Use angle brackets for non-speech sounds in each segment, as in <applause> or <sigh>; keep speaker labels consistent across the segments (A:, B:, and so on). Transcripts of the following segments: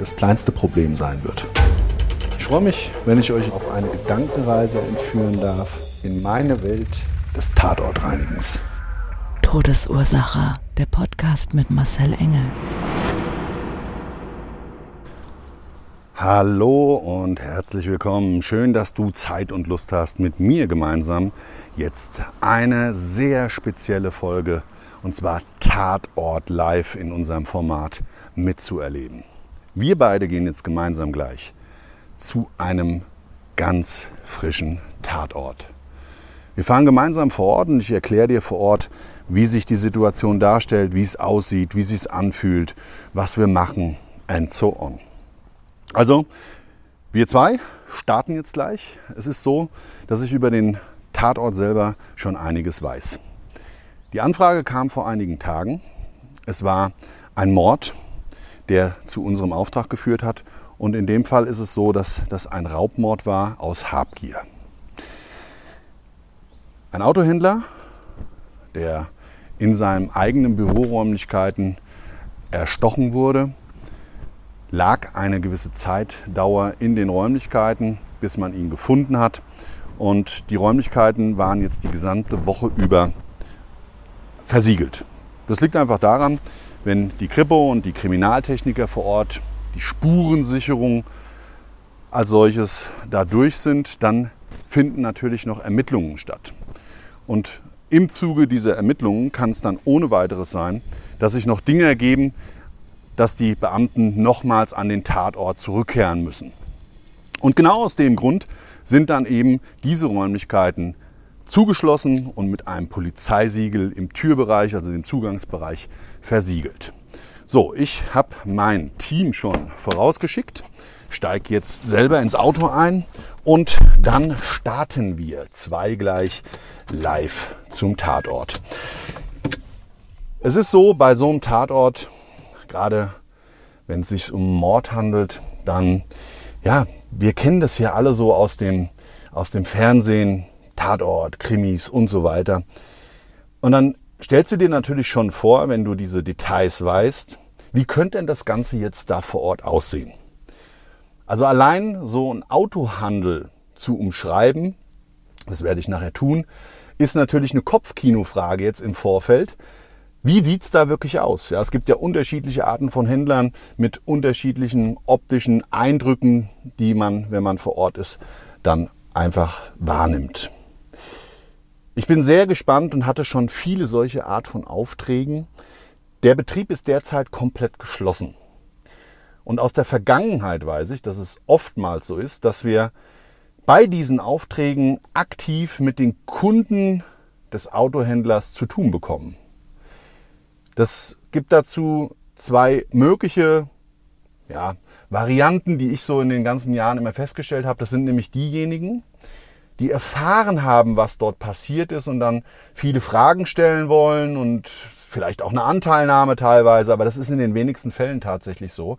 A: das kleinste Problem sein wird. Ich freue mich, wenn ich euch auf eine Gedankenreise entführen darf in meine Welt des Tatortreinigens.
B: Todesursache. Der Podcast mit Marcel Engel.
A: Hallo und herzlich willkommen. Schön, dass du Zeit und Lust hast, mit mir gemeinsam jetzt eine sehr spezielle Folge, und zwar Tatort Live in unserem Format mitzuerleben. Wir beide gehen jetzt gemeinsam gleich zu einem ganz frischen Tatort. Wir fahren gemeinsam vor Ort und ich erkläre dir vor Ort, wie sich die Situation darstellt, wie es aussieht, wie es sich anfühlt, was wir machen and so on. Also, wir zwei starten jetzt gleich. Es ist so, dass ich über den Tatort selber schon einiges weiß. Die Anfrage kam vor einigen Tagen. Es war ein Mord, der zu unserem Auftrag geführt hat. Und in dem Fall ist es so, dass das ein Raubmord war aus Habgier. Ein Autohändler, der in seinen eigenen Büroräumlichkeiten erstochen wurde, lag eine gewisse Zeitdauer in den Räumlichkeiten, bis man ihn gefunden hat. Und die Räumlichkeiten waren jetzt die gesamte Woche über versiegelt. Das liegt einfach daran, wenn die Kripo und die Kriminaltechniker vor Ort die Spurensicherung als solches da durch sind, dann finden natürlich noch Ermittlungen statt. Und im Zuge dieser Ermittlungen kann es dann ohne weiteres sein, dass sich noch Dinge ergeben, dass die Beamten nochmals an den Tatort zurückkehren müssen. Und genau aus dem Grund sind dann eben diese Räumlichkeiten zugeschlossen und mit einem Polizeisiegel im Türbereich, also dem Zugangsbereich, versiegelt. So, ich habe mein Team schon vorausgeschickt, steige jetzt selber ins Auto ein und dann starten wir zwei gleich live zum Tatort. Es ist so, bei so einem Tatort gerade wenn es sich um Mord handelt, dann, ja, wir kennen das ja alle so aus dem, aus dem Fernsehen, Tatort, Krimis und so weiter. Und dann stellst du dir natürlich schon vor, wenn du diese Details weißt, wie könnte denn das Ganze jetzt da vor Ort aussehen? Also allein so ein Autohandel zu umschreiben, das werde ich nachher tun, ist natürlich eine Kopfkinofrage jetzt im Vorfeld, wie sieht's da wirklich aus? Ja, es gibt ja unterschiedliche Arten von Händlern mit unterschiedlichen optischen Eindrücken, die man, wenn man vor Ort ist, dann einfach wahrnimmt. Ich bin sehr gespannt und hatte schon viele solche Art von Aufträgen. Der Betrieb ist derzeit komplett geschlossen. Und aus der Vergangenheit weiß ich, dass es oftmals so ist, dass wir bei diesen Aufträgen aktiv mit den Kunden des Autohändlers zu tun bekommen. Das gibt dazu zwei mögliche ja, Varianten, die ich so in den ganzen Jahren immer festgestellt habe. Das sind nämlich diejenigen, die erfahren haben, was dort passiert ist und dann viele Fragen stellen wollen und vielleicht auch eine Anteilnahme teilweise, aber das ist in den wenigsten Fällen tatsächlich so,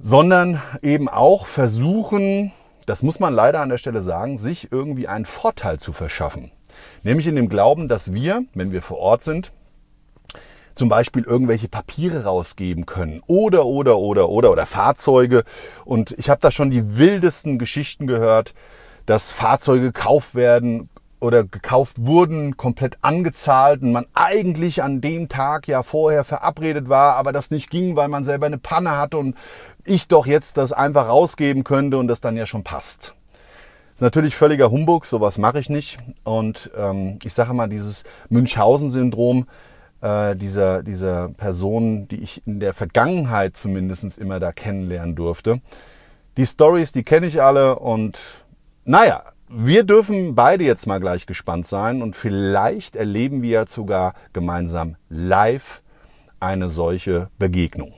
A: sondern eben auch versuchen, das muss man leider an der Stelle sagen, sich irgendwie einen Vorteil zu verschaffen. Nämlich in dem Glauben, dass wir, wenn wir vor Ort sind, zum Beispiel irgendwelche Papiere rausgeben können oder, oder, oder, oder, oder Fahrzeuge. Und ich habe da schon die wildesten Geschichten gehört, dass Fahrzeuge gekauft werden oder gekauft wurden, komplett angezahlt und man eigentlich an dem Tag ja vorher verabredet war, aber das nicht ging, weil man selber eine Panne hatte und ich doch jetzt das einfach rausgeben könnte und das dann ja schon passt. Ist natürlich völliger Humbug, sowas mache ich nicht. Und ähm, ich sage mal, dieses Münchhausen-Syndrom äh, dieser, dieser Person, die ich in der Vergangenheit zumindest immer da kennenlernen durfte. Die Stories, die kenne ich alle und naja, wir dürfen beide jetzt mal gleich gespannt sein und vielleicht erleben wir sogar gemeinsam live eine solche Begegnung.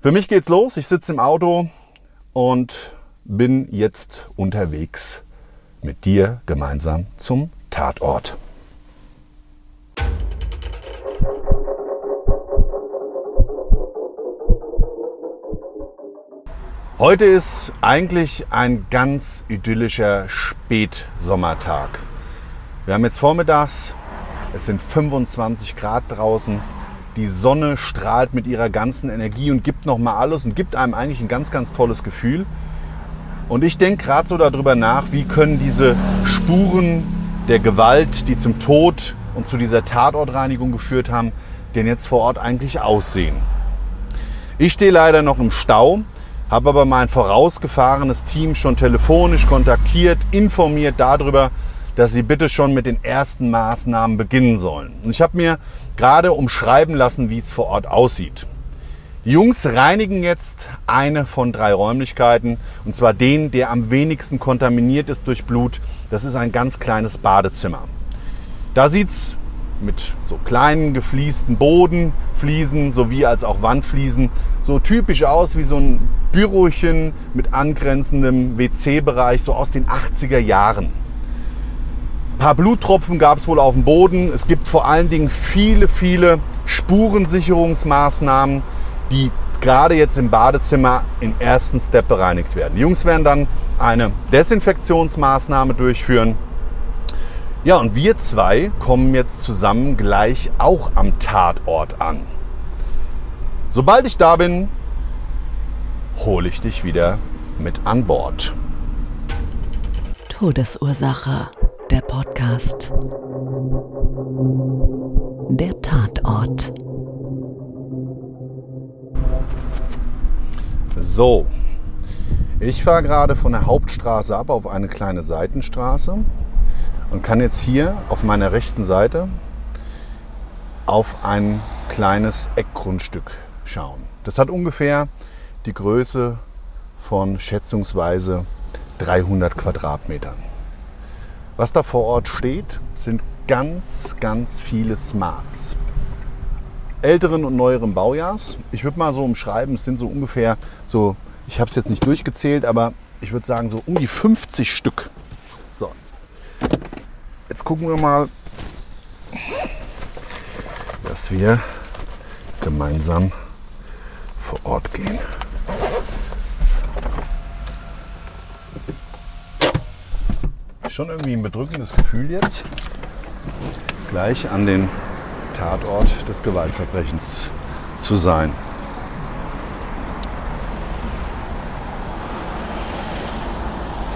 A: Für mich geht's los. Ich sitze im Auto und bin jetzt unterwegs mit dir gemeinsam zum Tatort. Heute ist eigentlich ein ganz idyllischer Spätsommertag. Wir haben jetzt vormittags, es sind 25 Grad draußen, die Sonne strahlt mit ihrer ganzen Energie und gibt nochmal alles und gibt einem eigentlich ein ganz, ganz tolles Gefühl. Und ich denke gerade so darüber nach, wie können diese Spuren der Gewalt, die zum Tod und zu dieser Tatortreinigung geführt haben, denn jetzt vor Ort eigentlich aussehen. Ich stehe leider noch im Stau, habe aber mein vorausgefahrenes Team schon telefonisch kontaktiert, informiert darüber, dass sie bitte schon mit den ersten Maßnahmen beginnen sollen. Und ich habe mir gerade umschreiben lassen, wie es vor Ort aussieht. Die Jungs reinigen jetzt eine von drei Räumlichkeiten, und zwar den, der am wenigsten kontaminiert ist durch Blut. Das ist ein ganz kleines Badezimmer. Da sieht es mit so kleinen gefliesten Bodenfliesen sowie als auch Wandfliesen so typisch aus wie so ein Bürochen mit angrenzendem WC-Bereich, so aus den 80er Jahren. Ein paar Bluttropfen gab es wohl auf dem Boden. Es gibt vor allen Dingen viele, viele Spurensicherungsmaßnahmen, die gerade jetzt im Badezimmer im ersten Step bereinigt werden. Die Jungs werden dann eine Desinfektionsmaßnahme durchführen. Ja, und wir zwei kommen jetzt zusammen gleich auch am Tatort an. Sobald ich da bin, hole ich dich wieder mit an Bord.
B: Todesursache, der Podcast. Der Tatort.
A: So, ich fahre gerade von der Hauptstraße ab auf eine kleine Seitenstraße und kann jetzt hier auf meiner rechten Seite auf ein kleines Eckgrundstück schauen. Das hat ungefähr die Größe von schätzungsweise 300 Quadratmetern. Was da vor Ort steht, sind ganz, ganz viele Smarts älteren und neueren Baujahrs. Ich würde mal so umschreiben, es sind so ungefähr so, ich habe es jetzt nicht durchgezählt, aber ich würde sagen so um die 50 Stück. So, jetzt gucken wir mal, dass wir gemeinsam vor Ort gehen. Schon irgendwie ein bedrückendes Gefühl jetzt, gleich an den Tatort des Gewaltverbrechens zu sein.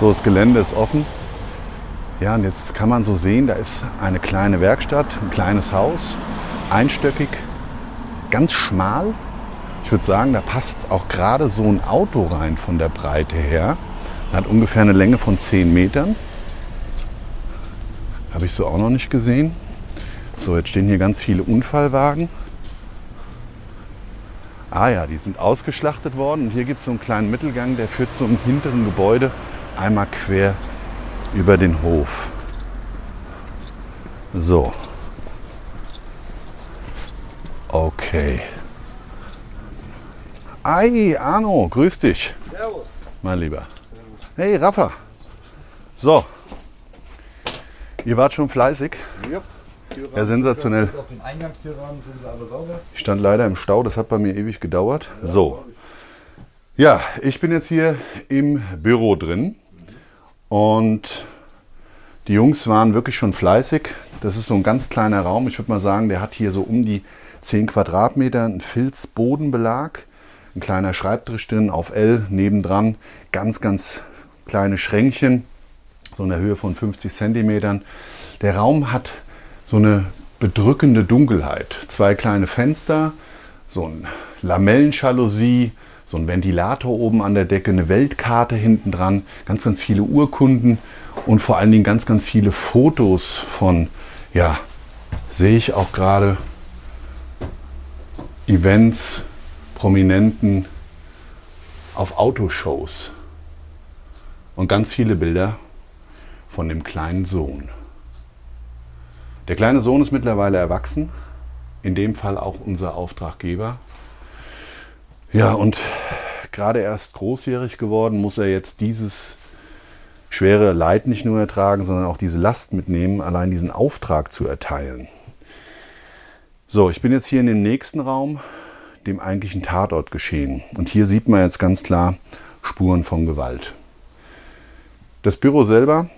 A: So, das Gelände ist offen. Ja, und jetzt kann man so sehen, da ist eine kleine Werkstatt, ein kleines Haus, einstöckig, ganz schmal. Ich würde sagen, da passt auch gerade so ein Auto rein von der Breite her. Hat ungefähr eine Länge von 10 Metern. Habe ich so auch noch nicht gesehen. So, jetzt stehen hier ganz viele Unfallwagen. Ah ja, die sind ausgeschlachtet worden. Und hier gibt es so einen kleinen Mittelgang, der führt zum hinteren Gebäude einmal quer über den Hof. So. Okay. Ei, Arno, grüß dich.
C: Servus.
A: Mein Lieber. Hey, Rafa. So. Ihr wart schon fleißig.
C: Ja.
A: Ja, sensationell.
C: Auf den Eingangstürrahmen sind sie alle sauber.
A: Ich stand leider im Stau, das hat bei mir ewig gedauert. So. Ja, ich bin jetzt hier im Büro drin und die Jungs waren wirklich schon fleißig. Das ist so ein ganz kleiner Raum. Ich würde mal sagen, der hat hier so um die 10 Quadratmeter, einen Filzbodenbelag, ein kleiner Schreibtisch drin auf L, nebendran ganz, ganz kleine Schränkchen, so in der Höhe von 50 Zentimetern. Der Raum hat so eine bedrückende Dunkelheit. Zwei kleine Fenster, so ein Lamellenjalousie, so ein Ventilator oben an der Decke, eine Weltkarte hinten dran, ganz, ganz viele Urkunden und vor allen Dingen ganz, ganz viele Fotos von, ja, sehe ich auch gerade Events, Prominenten auf Autoshows und ganz viele Bilder von dem kleinen Sohn. Der kleine Sohn ist mittlerweile erwachsen, in dem Fall auch unser Auftraggeber. Ja, und gerade erst großjährig geworden, muss er jetzt dieses schwere Leid nicht nur ertragen, sondern auch diese Last mitnehmen, allein diesen Auftrag zu erteilen. So, ich bin jetzt hier in dem nächsten Raum, dem eigentlichen Tatort geschehen. Und hier sieht man jetzt ganz klar Spuren von Gewalt. Das Büro selber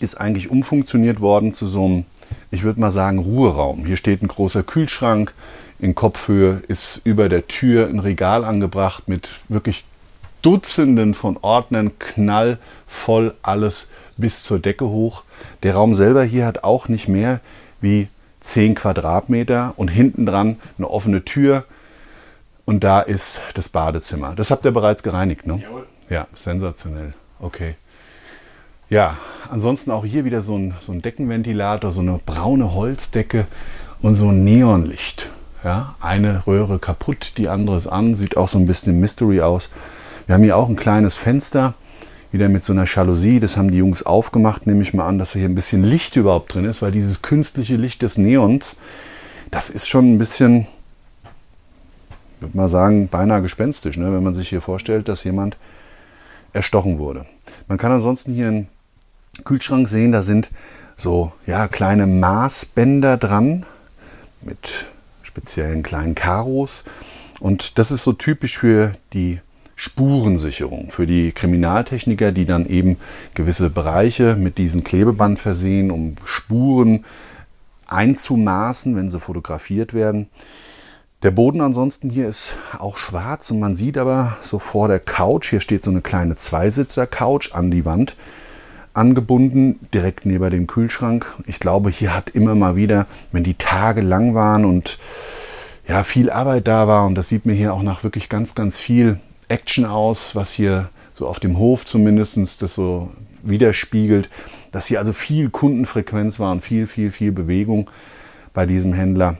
A: ist eigentlich umfunktioniert worden zu so einem, ich würde mal sagen, Ruheraum. Hier steht ein großer Kühlschrank. In Kopfhöhe ist über der Tür ein Regal angebracht mit wirklich Dutzenden von Ordnern, knallvoll alles bis zur Decke hoch. Der Raum selber hier hat auch nicht mehr wie 10 Quadratmeter und hinten dran eine offene Tür und da ist das Badezimmer. Das habt ihr bereits gereinigt, ne? Jawohl. Ja, sensationell. Okay. Ja, ansonsten auch hier wieder so ein, so ein Deckenventilator, so eine braune Holzdecke und so ein Neonlicht. Ja, eine Röhre kaputt, die andere ist an, sieht auch so ein bisschen Mystery aus. Wir haben hier auch ein kleines Fenster, wieder mit so einer Jalousie. Das haben die Jungs aufgemacht, nehme ich mal an, dass hier ein bisschen Licht überhaupt drin ist, weil dieses künstliche Licht des Neons, das ist schon ein bisschen, würde mal sagen, beinahe gespenstisch, ne? wenn man sich hier vorstellt, dass jemand erstochen wurde. Man kann ansonsten hier einen Kühlschrank sehen, da sind so ja, kleine Maßbänder dran mit speziellen kleinen Karos. Und das ist so typisch für die Spurensicherung, für die Kriminaltechniker, die dann eben gewisse Bereiche mit diesem Klebeband versehen, um Spuren einzumaßen, wenn sie fotografiert werden. Der Boden ansonsten hier ist auch schwarz und man sieht aber so vor der Couch, hier steht so eine kleine Zweisitzer-Couch an die Wand angebunden, direkt neben dem Kühlschrank. Ich glaube, hier hat immer mal wieder, wenn die Tage lang waren und ja, viel Arbeit da war, und das sieht mir hier auch nach wirklich ganz, ganz viel Action aus, was hier so auf dem Hof zumindest das so widerspiegelt, dass hier also viel Kundenfrequenz war und viel, viel, viel Bewegung bei diesem Händler,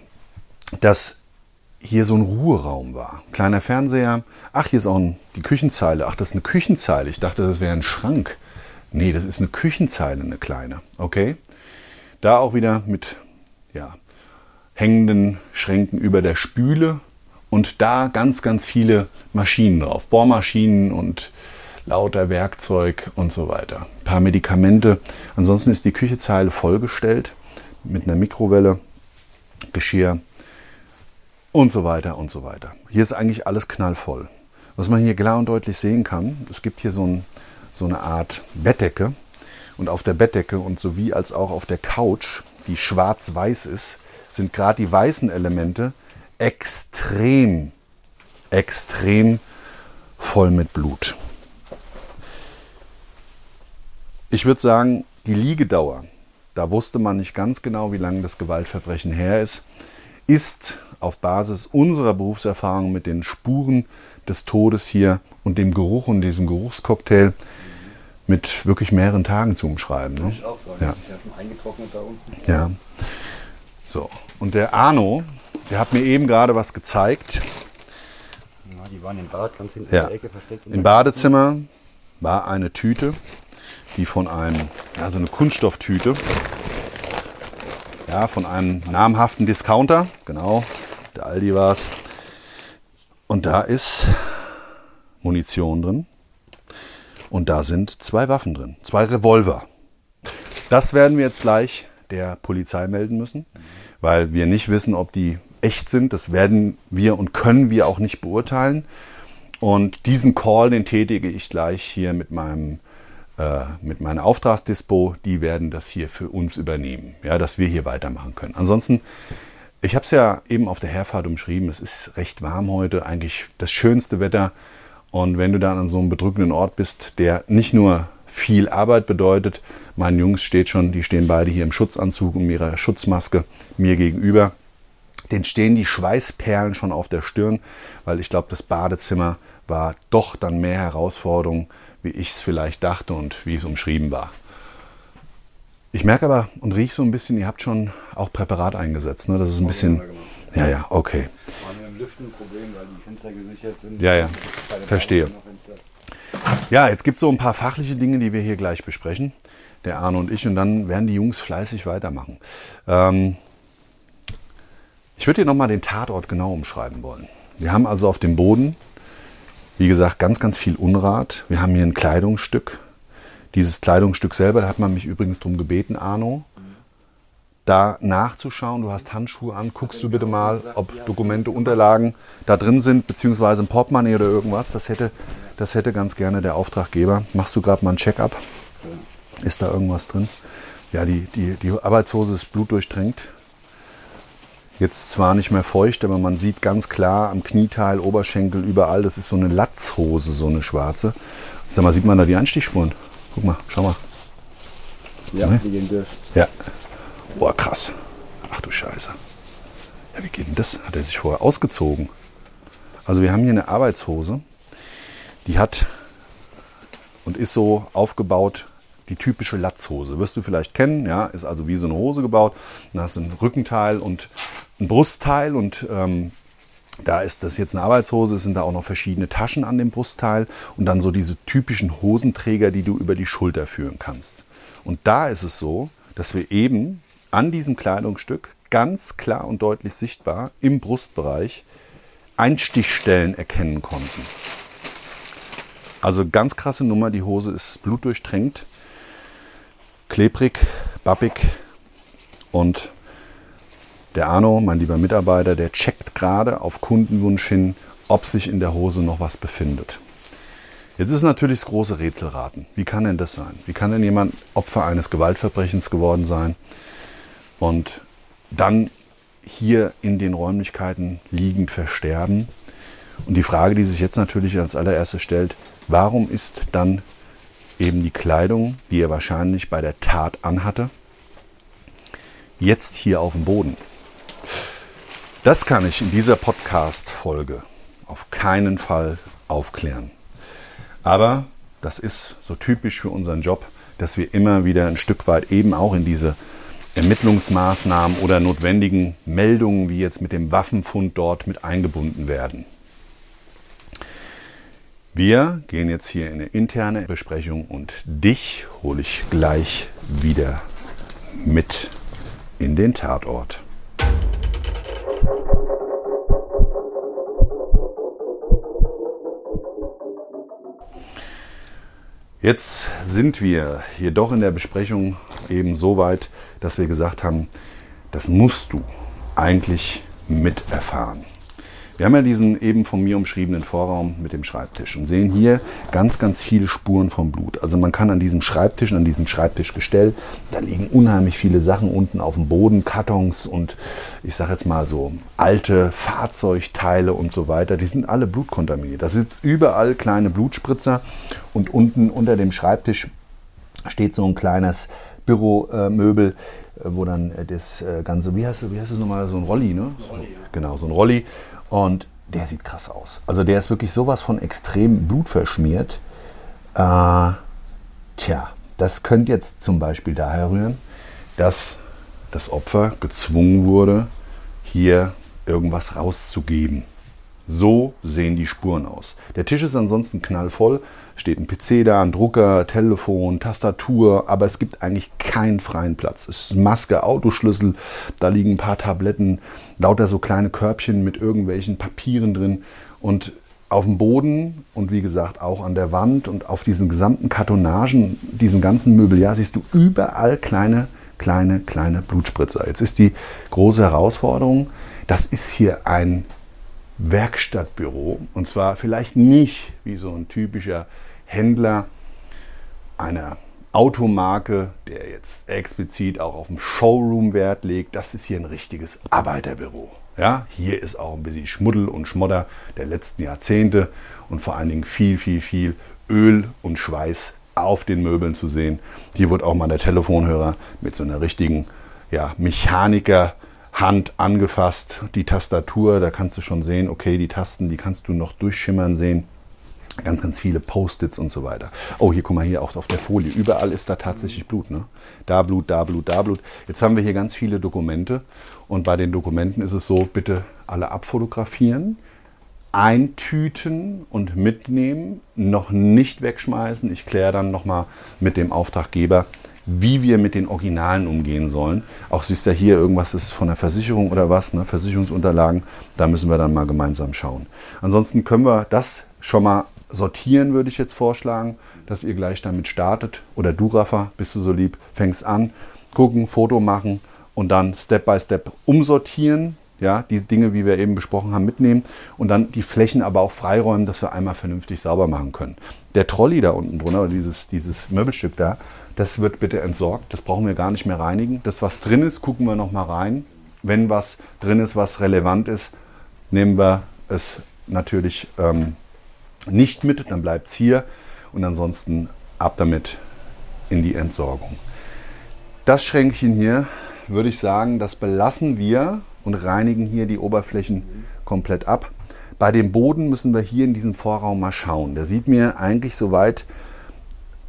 A: dass hier so ein Ruheraum war. Kleiner Fernseher. Ach, hier ist auch ein, die Küchenzeile. Ach, das ist eine Küchenzeile. Ich dachte, das wäre ein Schrank. Nee, das ist eine Küchenzeile, eine kleine. Okay. Da auch wieder mit ja, hängenden Schränken über der Spüle und da ganz, ganz viele Maschinen drauf. Bohrmaschinen und lauter Werkzeug und so weiter. Ein paar Medikamente. Ansonsten ist die Küchezeile vollgestellt mit einer Mikrowelle, Geschirr und so weiter und so weiter. Hier ist eigentlich alles knallvoll. Was man hier klar und deutlich sehen kann, es gibt hier so, ein, so eine Art Bettdecke und auf der Bettdecke und sowie als auch auf der Couch, die schwarz-weiß ist, sind gerade die weißen Elemente extrem, extrem voll mit Blut. Ich würde sagen, die Liegedauer, da wusste man nicht ganz genau, wie lange das Gewaltverbrechen her ist, ist auf Basis unserer Berufserfahrung mit den Spuren des Todes hier und dem Geruch und diesem Geruchscocktail mit wirklich mehreren Tagen zu umschreiben. Ne? Ich auch sagen. Ja. Das ist ja schon eingetrocknet da unten. Ja. So, und der Arno, der hat mir eben gerade was gezeigt.
D: Ja, die waren im Bad ganz hinten
A: ja. in der Ecke versteckt. Im Badezimmer war eine Tüte, die von einem, ja, so eine Kunststofftüte, ja, von einem namhaften Discounter, genau, der Aldi war es. Und da ist Munition drin. Und da sind zwei Waffen drin, zwei Revolver. Das werden wir jetzt gleich der Polizei melden müssen, weil wir nicht wissen, ob die echt sind. Das werden wir und können wir auch nicht beurteilen. Und diesen Call, den tätige ich gleich hier mit meinem äh, mit meiner Auftragsdispo, die werden das hier für uns übernehmen, ja, dass wir hier weitermachen können. Ansonsten, ich habe es ja eben auf der Herfahrt umschrieben, es ist recht warm heute, eigentlich das schönste Wetter. Und wenn du dann an so einem bedrückenden Ort bist, der nicht nur viel Arbeit bedeutet, meine Jungs steht schon, die stehen beide hier im Schutzanzug und ihrer Schutzmaske mir gegenüber. Den stehen die Schweißperlen schon auf der Stirn, weil ich glaube, das Badezimmer war doch dann mehr Herausforderung, wie ich es vielleicht dachte und wie es umschrieben war. Ich merke aber und rieche so ein bisschen, ihr habt schon auch Präparat eingesetzt. Ne? Das ist ein bisschen. Ja, ja, okay.
D: Lüften ein Problem, weil die Fenster gesichert sind.
A: Ja, ja. Verstehe. Ja, jetzt gibt es so ein paar fachliche Dinge, die wir hier gleich besprechen, der Arne und ich, und dann werden die Jungs fleißig weitermachen. Ähm, ich würde dir nochmal den Tatort genau umschreiben wollen. Wir haben also auf dem Boden, wie gesagt, ganz, ganz viel Unrat. Wir haben hier ein Kleidungsstück. Dieses Kleidungsstück selber, da hat man mich übrigens darum gebeten, Arno, da nachzuschauen. Du hast Handschuhe an. Guckst du bitte mal, ob Dokumente, Unterlagen da drin sind, beziehungsweise ein Portemonnaie oder irgendwas. Das hätte, das hätte ganz gerne der Auftraggeber. Machst du gerade mal ein Check-up? Ist da irgendwas drin? Ja, die, die, die Arbeitshose ist blutdurchtränkt. Jetzt zwar nicht mehr feucht, aber man sieht ganz klar am Knieteil, Oberschenkel, überall, das ist so eine Latzhose, so eine schwarze. Sag mal, sieht man da die Einstichspuren? Guck mal, schau mal.
D: Ja,
A: Ne?
D: die gehen durch.
A: Ja. Boah, krass. Ach du Scheiße. Ja, wie geht denn das? Hat er sich vorher ausgezogen? Also wir haben hier eine Arbeitshose, die hat und ist so aufgebaut, die typische Latzhose. Wirst du vielleicht kennen, ja, ist also wie so eine Hose gebaut. Dann hast du ein Rückenteil und ein Brustteil und ähm, da ist das jetzt eine Arbeitshose, es sind da auch noch verschiedene Taschen an dem Brustteil und dann so diese typischen Hosenträger, die du über die Schulter führen kannst. Und da ist es so, dass wir eben an diesem Kleidungsstück ganz klar und deutlich sichtbar im Brustbereich Einstichstellen erkennen konnten. Also ganz krasse Nummer, die Hose ist blutdurchtränkt, klebrig, bappig und der Arno, mein lieber Mitarbeiter, der checkt gerade auf Kundenwunsch hin, ob sich in der Hose noch was befindet. Jetzt ist natürlich das große Rätselraten. Wie kann denn das sein? Wie kann denn jemand Opfer eines Gewaltverbrechens geworden sein und dann hier in den Räumlichkeiten liegend versterben? Und die Frage, die sich jetzt natürlich als allererstes stellt, warum ist dann eben die Kleidung, die er wahrscheinlich bei der Tat anhatte, jetzt hier auf dem Boden? Das kann ich in dieser Podcast-Folge auf keinen Fall aufklären. Aber das ist so typisch für unseren Job, dass wir immer wieder ein Stück weit eben auch in diese Ermittlungsmaßnahmen oder notwendigen Meldungen, wie jetzt mit dem Waffenfund dort, mit eingebunden werden. Wir gehen jetzt hier in eine interne Besprechung und dich hole ich gleich wieder mit in den Tatort. Jetzt sind wir jedoch in der Besprechung eben so weit, dass wir gesagt haben, das musst du eigentlich miterfahren. Wir haben ja diesen eben von mir umschriebenen Vorraum mit dem Schreibtisch und sehen hier ganz, ganz viele Spuren vom Blut. Also man kann an diesem Schreibtisch, an diesem Schreibtischgestell, da liegen unheimlich viele Sachen unten auf dem Boden, Kartons und ich sage jetzt mal so alte Fahrzeugteile und so weiter. Die sind alle blutkontaminiert. Da sind überall kleine Blutspritzer und unten unter dem Schreibtisch steht so ein kleines Büromöbel, äh, wo dann äh, das äh, Ganze, wie heißt es, wie heißt es nochmal, so ein Rolli, ne? Genau, so ein Rolli. Und der sieht krass aus. Also der ist wirklich sowas von extrem blutverschmiert. Äh, tja, das könnte jetzt zum Beispiel daher rühren, dass das Opfer gezwungen wurde, hier irgendwas rauszugeben. So sehen die Spuren aus. Der Tisch ist ansonsten knallvoll. Steht ein PC da, ein Drucker, Telefon, Tastatur, aber es gibt eigentlich keinen freien Platz. Es ist Maske, Autoschlüssel, da liegen ein paar Tabletten, lauter so kleine Körbchen mit irgendwelchen Papieren drin und auf dem Boden und wie gesagt auch an der Wand und auf diesen gesamten Kartonagen, diesen ganzen Möbeljahr siehst du überall kleine, kleine, kleine Blutspritzer. Jetzt ist die große Herausforderung, das ist hier ein Werkstattbüro. Und zwar vielleicht nicht wie so ein typischer Händler einer Automarke, der jetzt explizit auch auf dem Showroom Wert legt. Das ist hier ein richtiges Arbeiterbüro. Ja, hier ist auch ein bisschen Schmuddel und Schmodder der letzten Jahrzehnte und vor allen Dingen viel, viel, viel Öl und Schweiß auf den Möbeln zu sehen. Hier wird auch mal der Telefonhörer mit so einer richtigen ja, Mechaniker Hand angefasst, die Tastatur, da kannst du schon sehen, okay, die Tasten, die kannst du noch durchschimmern sehen. Ganz, ganz viele Post-its und so weiter. Oh, hier, guck mal, hier auch auf der Folie. Überall ist da tatsächlich Blut. Ne? Da Blut, da Blut, da Blut. Jetzt haben wir hier ganz viele Dokumente. Und bei den Dokumenten ist es so, bitte alle abfotografieren, eintüten und mitnehmen, noch nicht wegschmeißen. Ich kläre dann nochmal mit dem Auftraggeber, wie wir mit den Originalen umgehen sollen. Auch siehst du ja hier, irgendwas ist von der Versicherung oder was, ne? Versicherungsunterlagen. Da müssen wir dann mal gemeinsam schauen. Ansonsten können wir das schon mal sortieren, würde ich jetzt vorschlagen, dass ihr gleich damit startet. Oder du, Rafa, bist du so lieb, fängst an, gucken, Foto machen und dann Step by Step umsortieren. Ja, die Dinge, wie wir eben besprochen haben, mitnehmen und dann die Flächen aber auch freiräumen, dass wir einmal vernünftig sauber machen können. Der Trolley da unten drunter, dieses, dieses Möbelstück da, das wird bitte entsorgt. Das brauchen wir gar nicht mehr reinigen. Das, was drin ist, gucken wir noch mal rein. Wenn was drin ist, was relevant ist, nehmen wir es natürlich ähm, nicht mit, dann bleibt es hier und ansonsten ab damit in die Entsorgung. Das Schränkchen hier würde ich sagen, das belassen wir und reinigen hier die Oberflächen komplett ab. Bei dem Boden müssen wir hier in diesem Vorraum mal schauen. Der sieht mir eigentlich soweit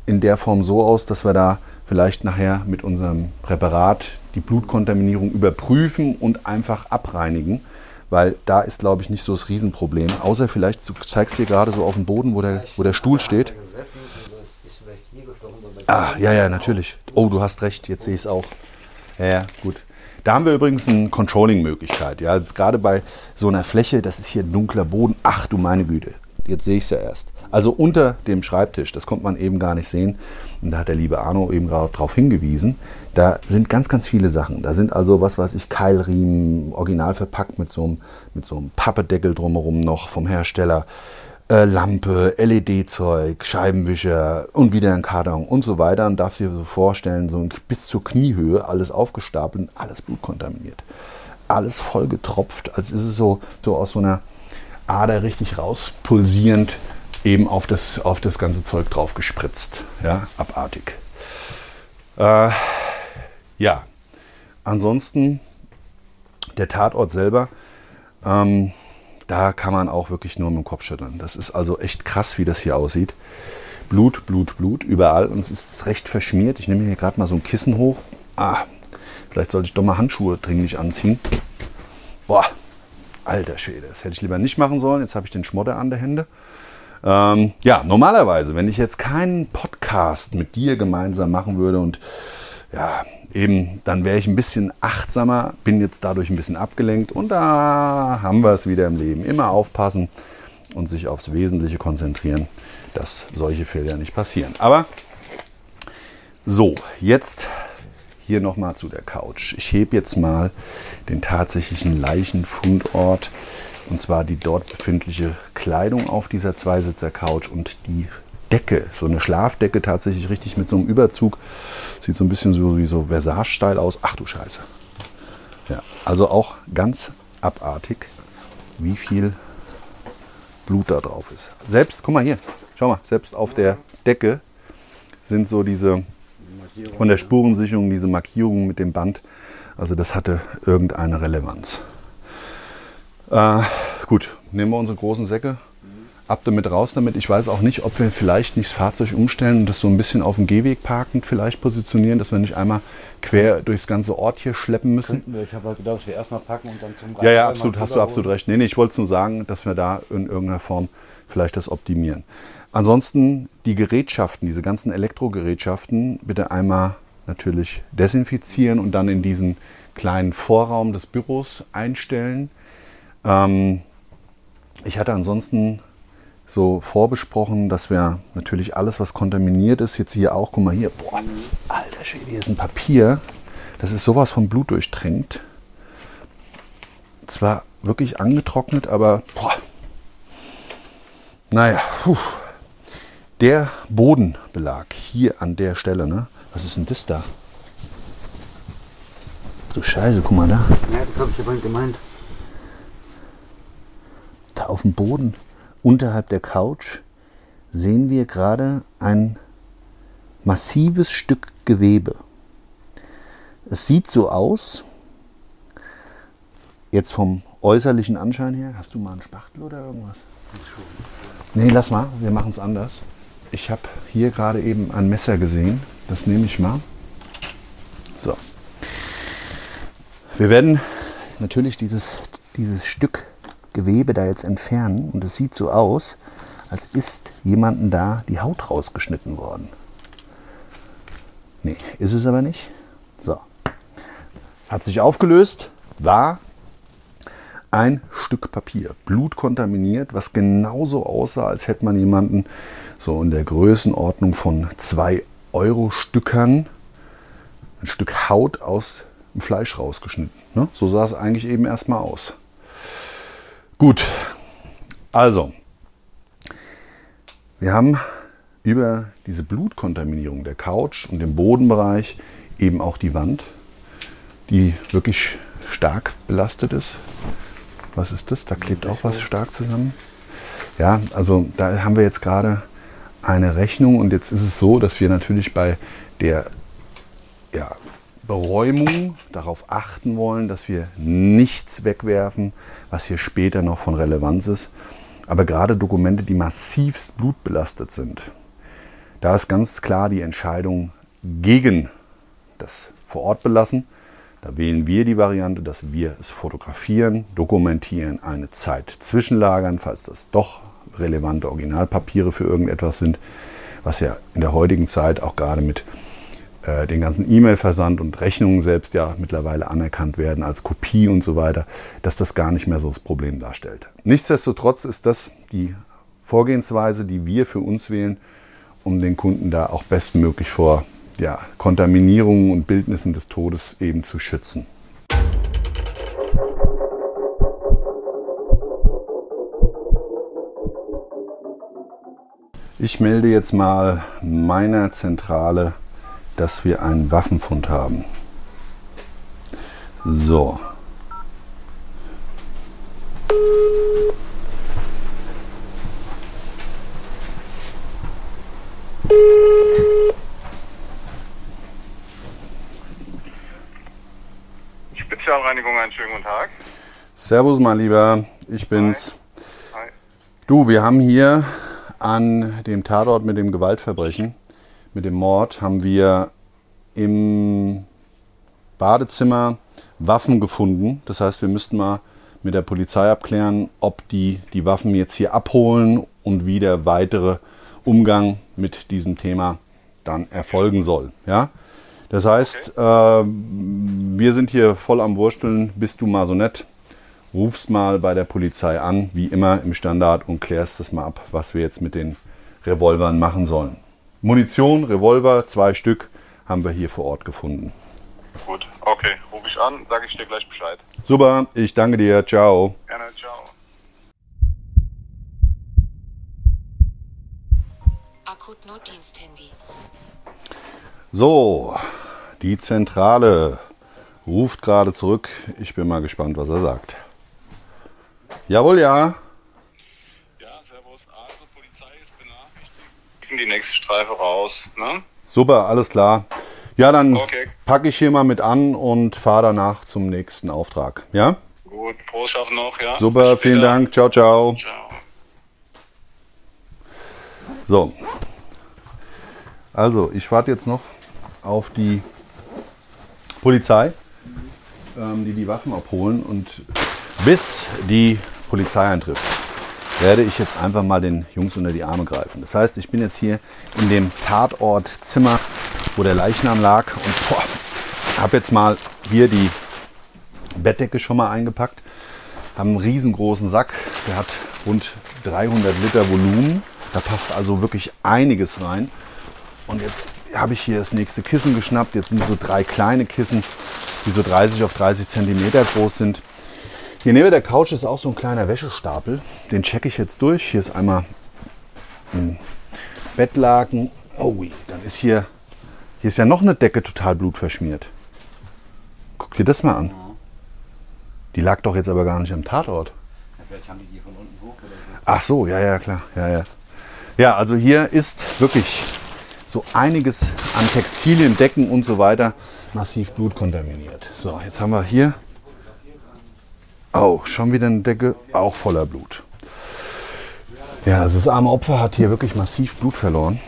A: in der Form so aus, dass wir da vielleicht nachher mit unserem Präparat die Blutkontaminierung überprüfen und einfach abreinigen weil da ist, glaube ich, nicht so das Riesenproblem. Außer vielleicht, du zeigst hier gerade so auf dem Boden, wo der, wo der Stuhl steht. Ah, ja, ja, natürlich. Oh, du hast recht, jetzt sehe ich es auch. Ja, ja, gut. Da haben wir übrigens eine Controlling-Möglichkeit. Ja, gerade bei so einer Fläche, das ist hier ein dunkler Boden. Ach du meine Güte, jetzt sehe ich es ja erst. Also unter dem Schreibtisch, das konnte man eben gar nicht sehen. Und da hat der liebe Arno eben gerade darauf hingewiesen. Da sind ganz, ganz viele Sachen. Da sind also, was weiß ich, Keilriemen, original verpackt mit so einem, mit so einem Pappedeckel drumherum noch vom Hersteller. Äh, Lampe, LED-Zeug, Scheibenwischer und wieder ein Karton und so weiter. Und darf sich so vorstellen, so bis zur Kniehöhe alles aufgestapelt alles blutkontaminiert. Alles voll getropft, als ist es so, so aus so einer Ader richtig rauspulsierend eben auf das, auf das ganze Zeug drauf gespritzt. Ja, abartig. Äh, ja, ansonsten der Tatort selber, ähm, da kann man auch wirklich nur mit dem Kopf schütteln. Das ist also echt krass, wie das hier aussieht. Blut, Blut, Blut, überall. Und es ist recht verschmiert. Ich nehme hier gerade mal so ein Kissen hoch. Ah, vielleicht sollte ich doch mal Handschuhe dringlich anziehen. Boah, alter Schwede, das hätte ich lieber nicht machen sollen. Jetzt habe ich den Schmodder an der Hände. Ähm, ja, normalerweise, wenn ich jetzt keinen Podcast mit dir gemeinsam machen würde und ja, eben, dann wäre ich ein bisschen achtsamer, bin jetzt dadurch ein bisschen abgelenkt und da haben wir es wieder im Leben. Immer aufpassen und sich aufs Wesentliche konzentrieren, dass solche Fehler nicht passieren. Aber so, jetzt hier nochmal zu der Couch. Ich hebe jetzt mal den tatsächlichen Leichenfundort und zwar die dort befindliche Kleidung auf dieser Zweisitzer-Couch und die Decke, so eine Schlafdecke tatsächlich richtig mit so einem Überzug. Sieht so ein bisschen so wie so Versage-Style aus. Ach du Scheiße. Ja, also auch ganz abartig, wie viel Blut da drauf ist. Selbst, guck mal hier, schau mal, selbst auf der Decke sind so diese von der Spurensicherung diese Markierungen mit dem Band. Also das hatte irgendeine Relevanz. Äh, gut, nehmen wir unsere großen Säcke, ab damit raus damit. Ich weiß auch nicht, ob wir vielleicht nicht das Fahrzeug umstellen und das so ein bisschen auf dem Gehweg parkend vielleicht positionieren, dass wir nicht einmal quer durchs ganze Ort hier schleppen müssen.
D: Wir. Ich habe halt gedacht, dass wir erstmal packen und dann zum
A: Ja, ja, absolut, hast du absolut recht. Nee, nee, ich wollte es nur sagen, dass wir da in irgendeiner Form vielleicht das optimieren. Ansonsten die Gerätschaften, diese ganzen Elektrogerätschaften, bitte einmal natürlich desinfizieren und dann in diesen kleinen Vorraum des Büros einstellen. Ähm, ich hatte ansonsten so vorbesprochen, dass wir natürlich alles, was kontaminiert ist, jetzt hier auch, guck mal hier, boah, alter Schäde, hier ist ein Papier, das ist sowas von Blut durchtränkt. Zwar wirklich angetrocknet, aber boah, naja, puh. der Bodenbelag hier an der Stelle, ne? Was ist denn das da? Du Scheiße, guck mal da.
D: Ja, das habe ich aber gemeint.
A: Da auf dem Boden, unterhalb der Couch, sehen wir gerade ein massives Stück Gewebe. Es sieht so aus, jetzt vom äußerlichen Anschein her, hast du mal einen Spachtel oder irgendwas? Nee, lass mal, wir machen es anders. Ich habe hier gerade eben ein Messer gesehen. Das nehme ich mal. So. Wir werden natürlich dieses, dieses Stück Gewebe da jetzt entfernen und es sieht so aus, als ist jemandem da die Haut rausgeschnitten worden. Nee, ist es aber nicht. So. Hat sich aufgelöst, war ein Stück Papier, blutkontaminiert, was genauso aussah, als hätte man jemanden so in der Größenordnung von 2 Euro Stückern ein Stück Haut aus dem Fleisch rausgeschnitten. Ne? So sah es eigentlich eben erstmal aus. Gut, also, wir haben über diese Blutkontaminierung der Couch und dem Bodenbereich eben auch die Wand, die wirklich stark belastet ist. Was ist das? Da klebt auch was stark zusammen. Ja, also da haben wir jetzt gerade eine Rechnung und jetzt ist es so, dass wir natürlich bei der ja, Beräumung darauf achten wollen, dass wir nichts wegwerfen, was hier später noch von Relevanz ist. Aber gerade Dokumente, die massivst blutbelastet sind, da ist ganz klar die Entscheidung gegen das vor Ort belassen. Da wählen wir die Variante, dass wir es fotografieren, dokumentieren, eine Zeit zwischenlagern, falls das doch relevante Originalpapiere für irgendetwas sind, was ja in der heutigen Zeit auch gerade mit äh, den ganzen E-Mail-Versand und Rechnungen selbst ja mittlerweile anerkannt werden als Kopie und so weiter, dass das gar nicht mehr so das Problem darstellt. Nichtsdestotrotz ist das die Vorgehensweise, die wir für uns wählen, um den Kunden da auch bestmöglich vor ja, Kontaminierungen und Bildnissen des Todes eben zu schützen. Ich melde jetzt mal meiner Zentrale, dass wir einen Waffenfund haben. So.
E: Spezialreinigung, einen schönen guten Tag.
A: Servus, mein Lieber. Ich bin's.
E: Hi.
A: Du, wir haben hier an dem Tatort mit dem Gewaltverbrechen, mit dem Mord, haben wir im Badezimmer Waffen gefunden. Das heißt, wir müssten mal mit der Polizei abklären, ob die die Waffen jetzt hier abholen und wie der weitere Umgang mit diesem Thema dann erfolgen soll. Ja? Das heißt, äh, wir sind hier voll am Wursteln. Bist du mal so nett? Rufst mal bei der Polizei an, wie immer im Standard, und klärst es mal ab, was wir jetzt mit den Revolvern machen sollen. Munition, Revolver, zwei Stück, haben wir hier vor Ort gefunden.
E: Gut, okay, rufe ich an, sage ich dir gleich Bescheid.
A: Super, ich danke dir. Ciao.
E: Gerne, ciao.
F: Akutnotdiensthandy.
A: So, die Zentrale ruft gerade zurück. Ich bin mal gespannt, was er sagt. Jawohl, ja.
E: Ja, servus, also Polizei ist benachrichtigt. Streife raus, ne?
A: Super, alles klar. Ja, dann
E: Okay.
A: packe ich hier mal mit an und fahre danach zum nächsten Auftrag. Ja?
E: Gut, Prost schaffen noch, ja?
A: Super, vielen. Dank. Ciao, ciao.
E: Ciao.
A: So. Also, ich warte jetzt noch auf die Polizei, ähm, die die Waffen abholen. Und bis die Polizei eintrifft, werde ich jetzt einfach mal den Jungs unter die Arme greifen. Das heißt, ich bin jetzt hier in dem Tatortzimmer, wo der Leichnam lag und habe jetzt mal hier die Bettdecke schon mal eingepackt. Haben einen riesengroßen Sack, der hat rund 300 Liter Volumen. Da passt also wirklich einiges rein. Und jetzt habe ich hier das nächste Kissen geschnappt. Jetzt sind so drei kleine Kissen, die so 30 auf 30 Zentimeter groß sind. Hier neben der Couch ist auch so ein kleiner Wäschestapel. Den checke ich jetzt durch. Hier ist einmal ein Bettlaken. Oh, dann ist hier, hier ist ja noch eine Decke total blutverschmiert. Guck dir das mal an. Die lag doch jetzt aber gar nicht am Tatort.
D: Vielleicht haben die die von unten hoch oder so.
A: Ach so, ja, ja, klar. Ja, ja. ja, also hier ist wirklich so einiges an Textilien, Decken und so weiter massiv blutkontaminiert. So, jetzt haben wir hier auch schon wieder eine Decke, auch voller Blut. Ja, also das arme Opfer hat hier wirklich massiv Blut verloren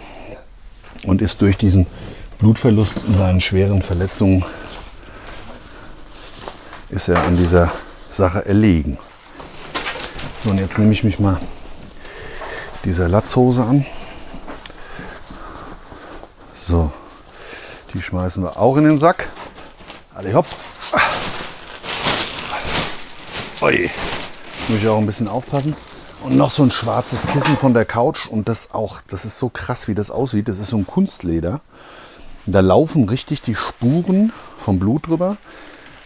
A: und ist durch diesen Blutverlust und seinen schweren Verletzungen ist er an dieser Sache erlegen. So, und jetzt nehme ich mich mal dieser Latzhose an. So, die schmeißen wir auch in den Sack. Alle hopp. Ui, muss ich auch ein bisschen aufpassen. Und noch so ein schwarzes Kissen von der Couch. Und das auch, das ist so krass, wie das aussieht. Das ist so ein Kunstleder. Da laufen richtig die Spuren vom Blut drüber.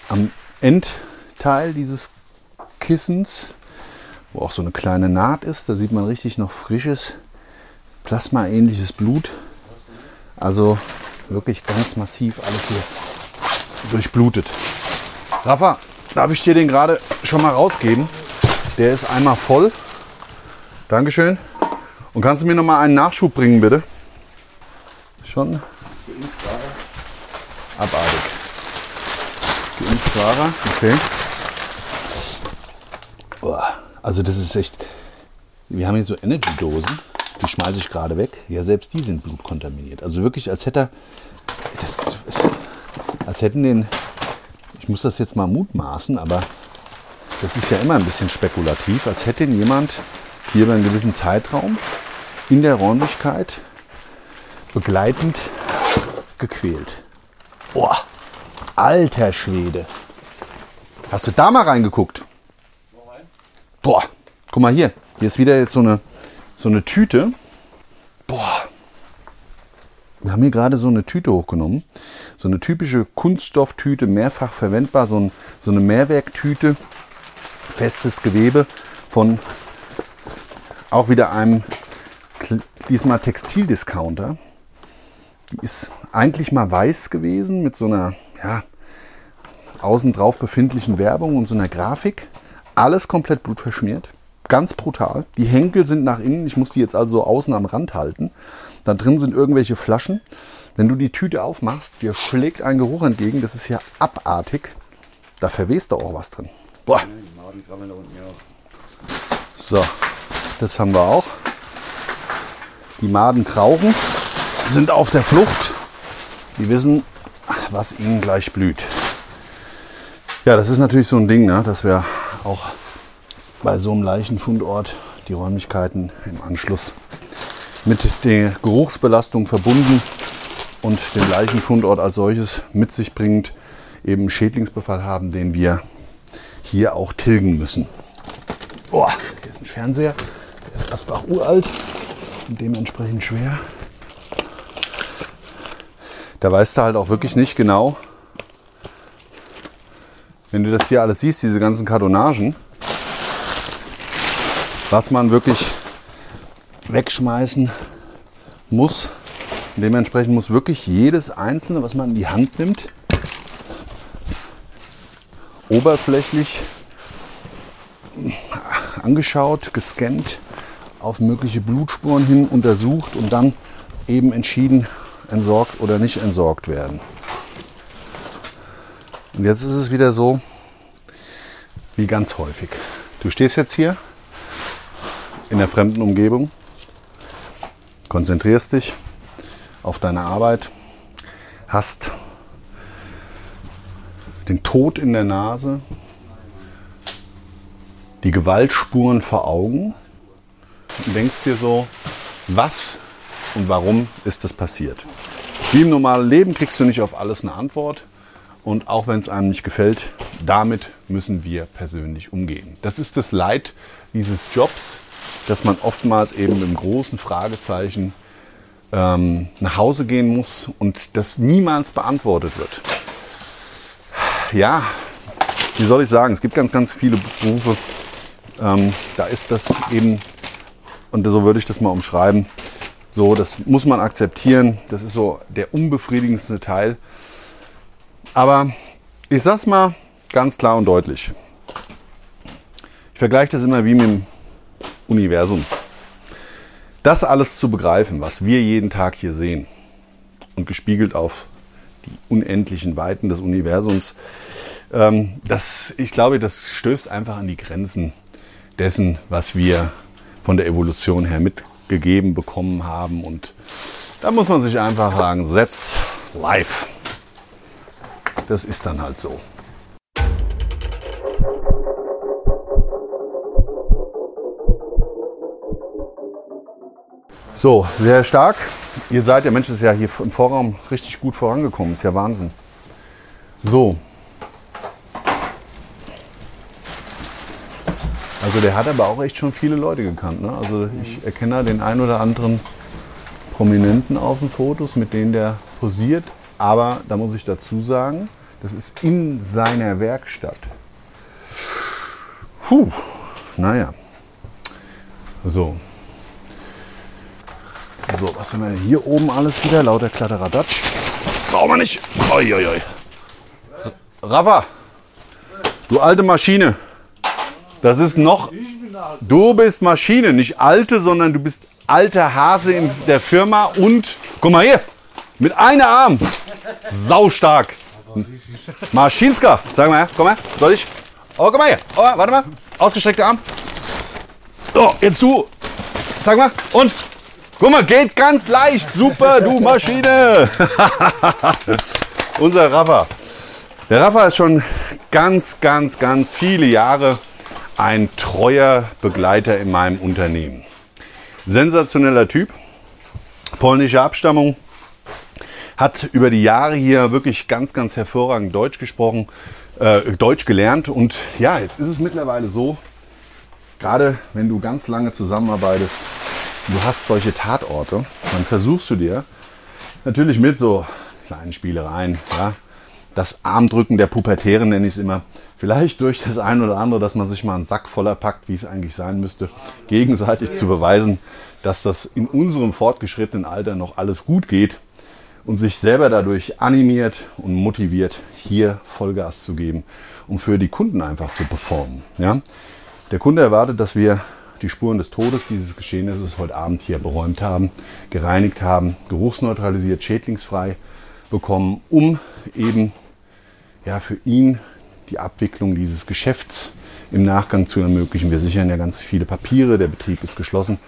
A: Am Endteil dieses Kissens, wo auch so eine kleine Naht ist, da sieht man richtig noch frisches, plasmaähnliches Blut. Also wirklich ganz massiv alles hier durchblutet. Rafa, darf ich dir den gerade schon mal rausgeben? Der ist einmal voll. Dankeschön. Und kannst du mir noch mal einen Nachschub bringen, bitte? Schon abartig. Geimpft Fahrer, okay. Boah, Also das ist echt. Wir haben hier so Energy-Dosen, die schmeiße ich gerade weg. Ja, selbst die sind blutkontaminiert. Also wirklich, als hätte er. Das ist, als hätten den. Ich muss das jetzt mal mutmaßen, aber das ist ja immer ein bisschen spekulativ, als hätte jemand hier über einen gewissen Zeitraum in der Räumlichkeit begleitend gequält. Boah, alter Schwede. Hast du da mal reingeguckt? Boah, guck mal hier. Hier ist wieder jetzt so eine, so eine Tüte. Boah. Wir haben hier gerade so eine Tüte hochgenommen. So eine typische Kunststofftüte, mehrfach verwendbar. So, ein, so eine Mehrwerktüte. Festes Gewebe von auch wieder einem diesmal Textildiscounter. Die ist eigentlich mal weiß gewesen mit so einer ja, außen drauf befindlichen Werbung und so einer Grafik. Alles komplett blutverschmiert. Ganz brutal. Die Henkel sind nach innen. Ich muss die jetzt also außen am Rand halten. Da drin sind irgendwelche Flaschen. Wenn du die Tüte aufmachst, dir schlägt ein Geruch entgegen. Das ist ja abartig. Da verwest da auch was drin. Boah. So, das haben wir auch. Die Maden krauchen, sind auf der Flucht. Die wissen, was ihnen gleich blüht. Ja, das ist natürlich so ein Ding, ne, dass wir auch bei so einem Leichenfundort die Räumlichkeiten im Anschluss mit der Geruchsbelastung verbunden und den Leichenfundort als solches mit sich bringend eben Schädlingsbefall haben, den wir hier auch tilgen müssen. Boah, hier ist ein Fernseher, der ist Asbach uralt und dementsprechend schwer. Da weißt du halt auch wirklich nicht genau, wenn du das hier alles siehst, diese ganzen Kartonagen, was man wirklich wegschmeißen muss. Dementsprechend muss wirklich jedes einzelne, was man in die Hand nimmt, oberflächlich angeschaut, gescannt, auf mögliche Blutspuren hin untersucht und dann eben entschieden, entsorgt oder nicht entsorgt werden. Und jetzt ist es wieder so, wie ganz häufig. Du stehst jetzt hier in der fremden Umgebung, konzentrierst dich auf deine Arbeit, hast den Tod in der Nase, die Gewaltspuren vor Augen und denkst dir so, was und warum ist das passiert? Wie im normalen Leben kriegst du nicht auf alles eine Antwort. Und auch wenn es einem nicht gefällt, damit müssen wir persönlich umgehen. Das ist das Leid dieses Jobs, dass man oftmals eben mit einem großen Fragezeichen ähm, nach Hause gehen muss und das niemals beantwortet wird. Ja, wie soll ich sagen, es gibt ganz, ganz viele Berufe, ähm, da ist das eben, und so würde ich das mal umschreiben, so, das muss man akzeptieren. Das ist so der unbefriedigendste Teil. Aber ich sag's mal ganz klar und deutlich. Ich vergleiche das immer wie mit dem Universum. Das alles zu begreifen, was wir jeden Tag hier sehen und gespiegelt auf die unendlichen Weiten des Universums, ähm, das, ich glaube, das stößt einfach an die Grenzen dessen, was wir von der Evolution her mitgegeben bekommen haben. Und da muss man sich einfach sagen, setz live. Das ist dann halt so. So, sehr stark. Ihr seid, der Mensch ist ja hier im Vorraum richtig gut vorangekommen. Ist ja Wahnsinn. So. Also der hat aber auch echt schon viele Leute gekannt. Ne? Also ich erkenne da den einen oder anderen Prominenten auf den Fotos, mit denen der posiert. Aber da muss ich dazu sagen, das ist in seiner Werkstatt. Puh, naja. So. So, was haben wir denn hier oben alles wieder? Lauter Kladderadatsch. Brauchen wir nicht. Oi. Rafa, du alte Maschine. Das ist noch. Du bist Maschine, nicht alte, sondern du bist alter Hase in der Firma und. Guck mal hier. Mit einem Arm. Saustark. Maschinska. Sag mal her. Komm her. Soll ich? Oh, guck mal hier. Oh, warte mal. Ausgestreckter Arm. So, jetzt du. Sag mal. Und. Guck mal, geht ganz leicht. Super, du Maschine. <laughs> Unser Rafa. Der Rafa ist schon ganz, ganz, ganz viele Jahre ein treuer Begleiter in meinem Unternehmen. Sensationeller Typ, polnische Abstammung, hat über die Jahre hier wirklich ganz, ganz hervorragend Deutsch gesprochen, äh, Deutsch gelernt und ja, jetzt ist es mittlerweile so, gerade wenn du ganz lange zusammenarbeitest, du hast solche Tatorte, dann versuchst du dir natürlich mit so kleinen Spielereien, ja, das Armdrücken der Pubertären nenne ich es immer, vielleicht durch das ein oder andere, dass man sich mal einen Sack voller packt, wie es eigentlich sein müsste, gegenseitig zu beweisen, dass das in unserem fortgeschrittenen Alter noch alles gut geht und sich selber dadurch animiert und motiviert, hier Vollgas zu geben, um für die Kunden einfach zu performen. Ja? Der Kunde erwartet, dass wir die Spuren des Todes dieses Geschehnisses heute Abend hier beräumt haben, gereinigt haben, geruchsneutralisiert, schädlingsfrei bekommen, um eben ja, für ihn die Abwicklung dieses Geschäfts im Nachgang zu ermöglichen. Wir sichern ja ganz viele Papiere, der Betrieb ist geschlossen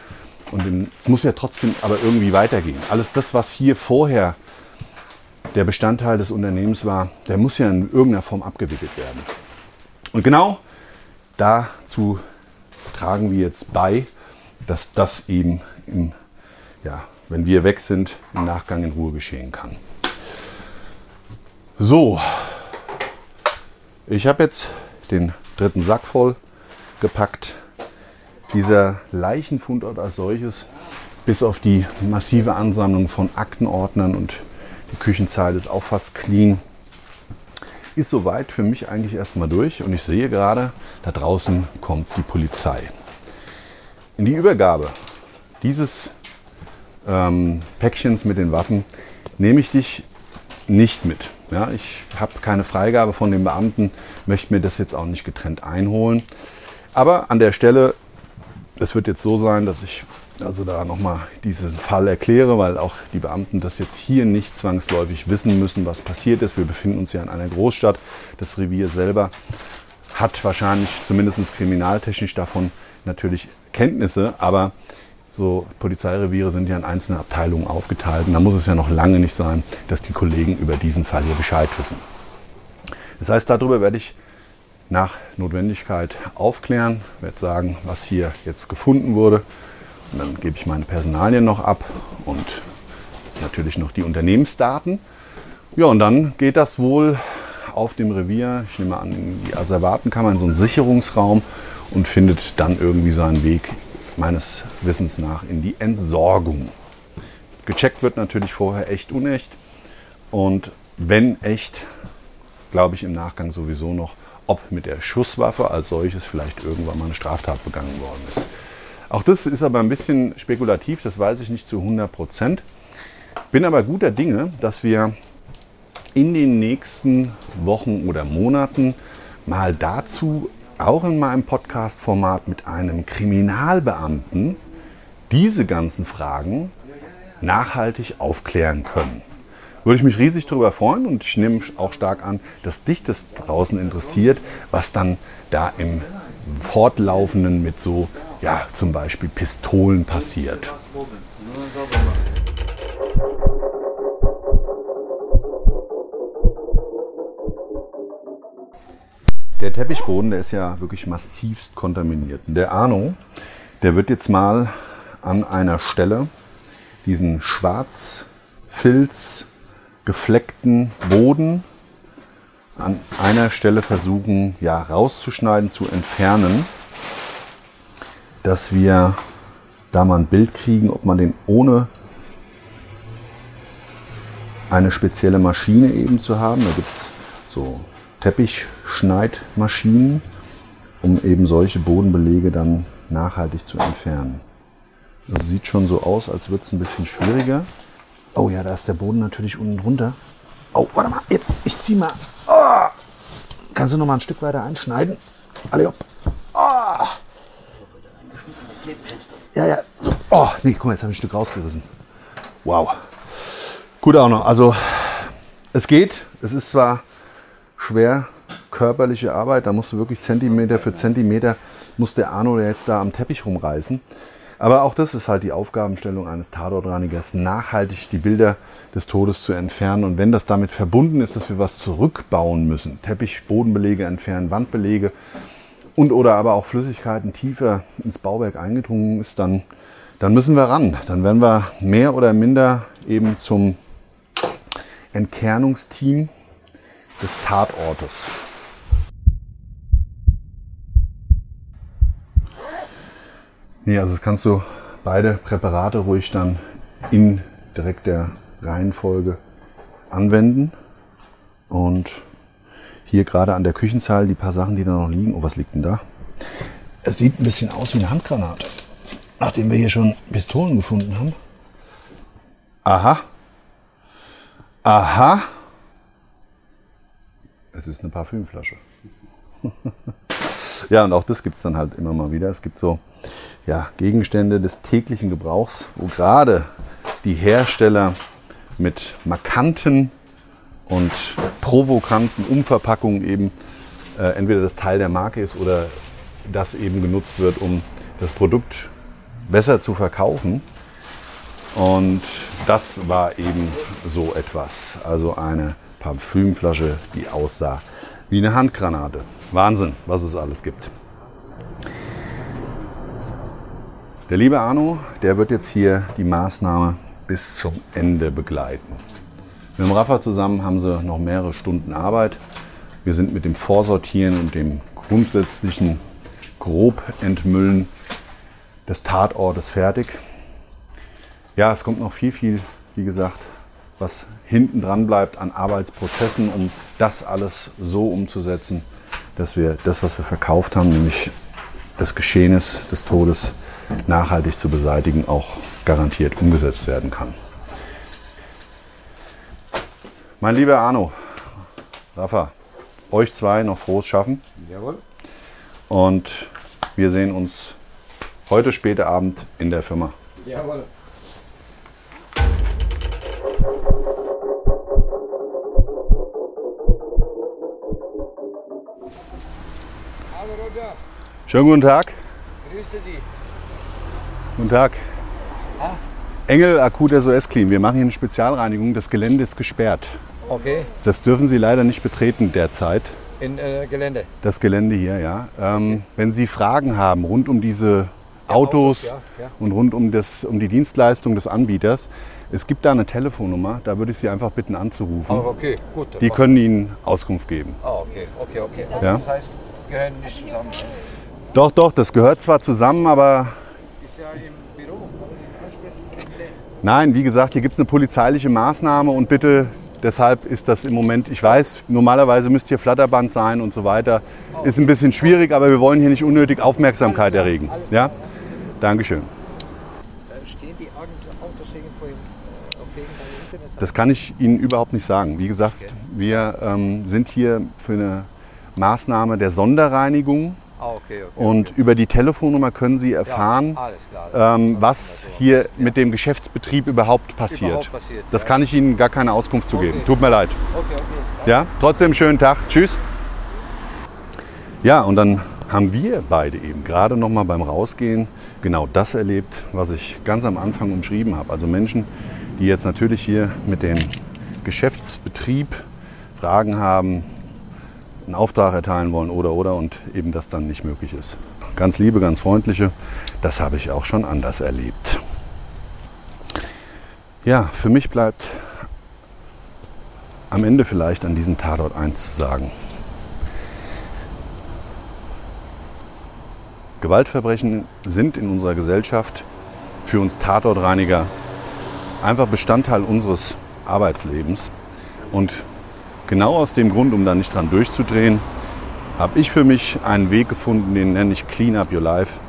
A: und es muss ja trotzdem aber irgendwie weitergehen. Alles das, was hier vorher der Bestandteil des Unternehmens war, der muss ja in irgendeiner Form abgewickelt werden. Und genau dazu tragen wir jetzt bei, dass das eben, im, ja, wenn wir weg sind, im Nachgang in Ruhe geschehen kann. So, ich habe jetzt den dritten Sack voll gepackt. Dieser Leichenfundort als solches, bis auf die massive Ansammlung von Aktenordnern und die Küchenzeile ist auch fast clean, ist soweit für mich eigentlich erstmal durch. Und ich sehe gerade, da draußen kommt die Polizei. In die Übergabe dieses ähm, Päckchens mit den Waffen nehme ich dich nicht mit. Ja, ich habe keine Freigabe von den Beamten, möchte mir das jetzt auch nicht getrennt einholen. Aber an der Stelle, es wird jetzt so sein, dass ich also da nochmal diesen Fall erkläre, weil auch die Beamten das jetzt hier nicht zwangsläufig wissen müssen, was passiert ist. Wir befinden uns ja in einer Großstadt. Das Revier selber hat wahrscheinlich zumindest kriminaltechnisch davon natürlich Kenntnisse, aber so Polizeireviere sind ja in einzelne Abteilungen aufgeteilt und da muss es ja noch lange nicht sein, dass die Kollegen über diesen Fall hier Bescheid wissen. Das heißt, darüber werde ich nach Notwendigkeit aufklären, werde sagen, was hier jetzt gefunden wurde und dann gebe ich meine Personalien noch ab und natürlich noch die Unternehmensdaten. Ja, und dann geht das wohl auf dem Revier, ich nehme an, in die Asservatenkammer, in so einen Sicherungsraum und findet dann irgendwie seinen Weg meines Wissens nach in die Entsorgung. Gecheckt wird natürlich vorher echt unecht und wenn echt, glaube ich im Nachgang sowieso noch, ob mit der Schusswaffe als solches vielleicht irgendwann mal eine Straftat begangen worden ist. Auch das ist aber ein bisschen spekulativ, das weiß ich nicht zu 100 Prozent. Bin aber guter Dinge, dass wir in den nächsten Wochen oder Monaten mal dazu auch in meinem Podcast-Format mit einem Kriminalbeamten diese ganzen Fragen nachhaltig aufklären können. Würde ich mich riesig darüber freuen und ich nehme auch stark an, dass dich das draußen interessiert, was dann da im fortlaufenden mit so, ja, zum Beispiel Pistolen passiert. Der Teppichboden, der ist ja wirklich massivst kontaminiert. Der Arno, der wird jetzt mal an einer Stelle diesen schwarzfilz gefleckten Boden an einer Stelle versuchen, ja, rauszuschneiden, zu entfernen, dass wir da mal ein Bild kriegen, ob man den ohne eine spezielle Maschine eben zu haben. Da gibt es so Teppichschneidmaschinen, um eben solche Bodenbelege dann nachhaltig zu entfernen. Das sieht schon so aus, als würde es ein bisschen schwieriger. Oh ja, da ist der Boden natürlich unten drunter. Oh, warte mal, jetzt, ich zieh mal. Oh. Kannst du noch mal ein Stück weiter einschneiden? Alle hopp. Oh. Ja, ja. So. Oh, nee, guck mal, jetzt habe ich ein Stück rausgerissen. Wow. Gut auch noch. Also, es geht. Es ist zwar schwer körperliche Arbeit, da musst du wirklich Zentimeter für Zentimeter, muss der Arno jetzt da am Teppich rumreißen. Aber auch das ist halt die Aufgabenstellung eines Tatortreinigers, nachhaltig die Bilder des Todes zu entfernen. Und wenn das damit verbunden ist, dass wir was zurückbauen müssen, Teppich, Bodenbelege entfernen, Wandbelege und oder aber auch Flüssigkeiten tiefer ins Bauwerk eingedrungen ist, dann, dann müssen wir ran. Dann werden wir mehr oder minder eben zum Entkernungsteam des Tatortes. Nee, also das kannst du beide Präparate ruhig dann in direkter Reihenfolge anwenden. Und hier gerade an der Küchenzeile die paar Sachen, die da noch liegen. Oh, was liegt denn da? Es sieht ein bisschen aus wie eine Handgranate. Nachdem wir hier schon Pistolen gefunden haben. Aha. Aha. Es ist eine Parfümflasche. <laughs> ja, und auch das gibt es dann halt immer mal wieder. Es gibt so ja, Gegenstände des täglichen Gebrauchs, wo gerade die Hersteller mit markanten und provokanten Umverpackungen eben äh, entweder das Teil der Marke ist oder das eben genutzt wird, um das Produkt besser zu verkaufen. Und das war eben so etwas. Also eine Parfümflasche, die aussah wie eine Handgranate. Wahnsinn, was es alles gibt. Der liebe Arno, der wird jetzt hier die Maßnahme bis zum Ende begleiten. Mit dem Rafa zusammen haben sie noch mehrere Stunden Arbeit. Wir sind mit dem Vorsortieren und dem grundsätzlichen Grobentmüllen des Tatortes fertig. Ja, es kommt noch viel, viel, wie gesagt, was hinten dran bleibt an Arbeitsprozessen, um das alles so umzusetzen, dass wir das, was wir verkauft haben, nämlich das Geschehnis des Todes, nachhaltig zu beseitigen, auch garantiert umgesetzt werden kann. Mein lieber Arno, Rafa, euch zwei noch frohes Schaffen.
C: Jawohl.
A: Und wir sehen uns heute später Abend in der Firma.
C: Jawohl.
A: Schönen guten Tag.
C: grüße dich.
A: Guten Tag. Engel Akut SOS Clean. Wir machen hier eine Spezialreinigung. Das Gelände ist gesperrt.
C: Okay,
A: Das dürfen Sie leider nicht betreten derzeit.
C: in äh, Gelände.
A: Das Gelände hier, ja. Ähm, wenn Sie Fragen haben rund um diese Autos,
C: Autos, ja, ja.
A: und rund um, das, um die Dienstleistung des Anbieters, es gibt da eine Telefonnummer. Da würde ich Sie einfach bitten anzurufen.
C: Ah, okay, gut.
A: Die können Ihnen Auskunft geben.
C: Ah, okay, okay, okay.
A: Ja.
C: Das heißt, gehören nicht zusammen.
A: Doch, doch, das gehört zwar zusammen, aber
C: Ist ja im Büro.
A: Nein, wie gesagt, hier gibt es eine polizeiliche Maßnahme und bitte, deshalb ist das im Moment, ich weiß, normalerweise müsste hier Flatterband sein und so weiter. Ist ein bisschen schwierig, aber wir wollen hier nicht unnötig Aufmerksamkeit erregen. Ja? Dankeschön. Das kann ich Ihnen überhaupt nicht sagen. Wie gesagt, wir ähm, sind hier für eine Maßnahme der Sonderreinigung
C: okay, okay.
A: und über die Telefonnummer können Sie erfahren,
C: klar.
A: ähm, was hier mit dem Geschäftsbetrieb überhaupt passiert.
C: Überhaupt passiert,
A: Das
C: ja.
A: kann ich Ihnen gar keine Auskunft zu geben.
C: Okay.
A: Tut mir leid.
C: Okay, okay.
A: Ja, trotzdem schönen Tag. Tschüss. Ja, und dann haben wir beide eben gerade noch mal beim Rausgehen genau das erlebt, was ich ganz am Anfang umschrieben habe. Also Menschen, die jetzt natürlich hier mit dem Geschäftsbetrieb Fragen haben, einen Auftrag erteilen wollen oder oder und eben das dann nicht möglich ist. Ganz liebe, ganz freundliche, das habe ich auch schon anders erlebt. Ja, für mich bleibt am Ende vielleicht an diesem Tatort eins zu sagen. Gewaltverbrechen sind in unserer Gesellschaft für uns Tatortreiniger einfach Bestandteil unseres Arbeitslebens. Und genau aus dem Grund, um da nicht dran durchzudrehen, habe ich für mich einen Weg gefunden, den nenne ich Clean Up Your Life.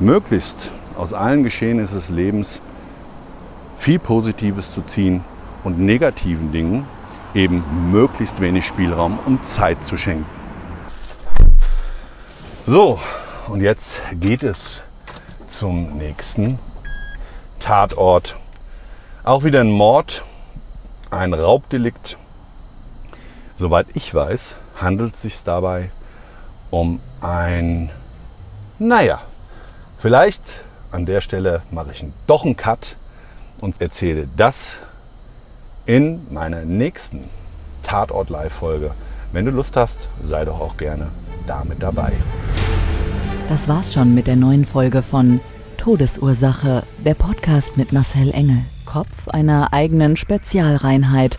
A: Möglichst aus allen Geschehnissen des Lebens viel Positives zu ziehen und negativen Dingen eben möglichst wenig Spielraum, um Zeit zu schenken. So, und jetzt geht es zum nächsten Tatort. Auch wieder ein Mord, ein Raubdelikt. Soweit ich weiß, handelt es sich dabei um ein, naja, vielleicht an der Stelle mache ich doch einen Cut und erzähle das in meiner nächsten Tatort Live-Folge. Wenn du Lust hast, sei doch auch gerne damit dabei.
B: Das war's schon mit der neuen Folge von Todesursache, der Podcast mit Marcel Engel, Kopf einer eigenen Spezialreinheit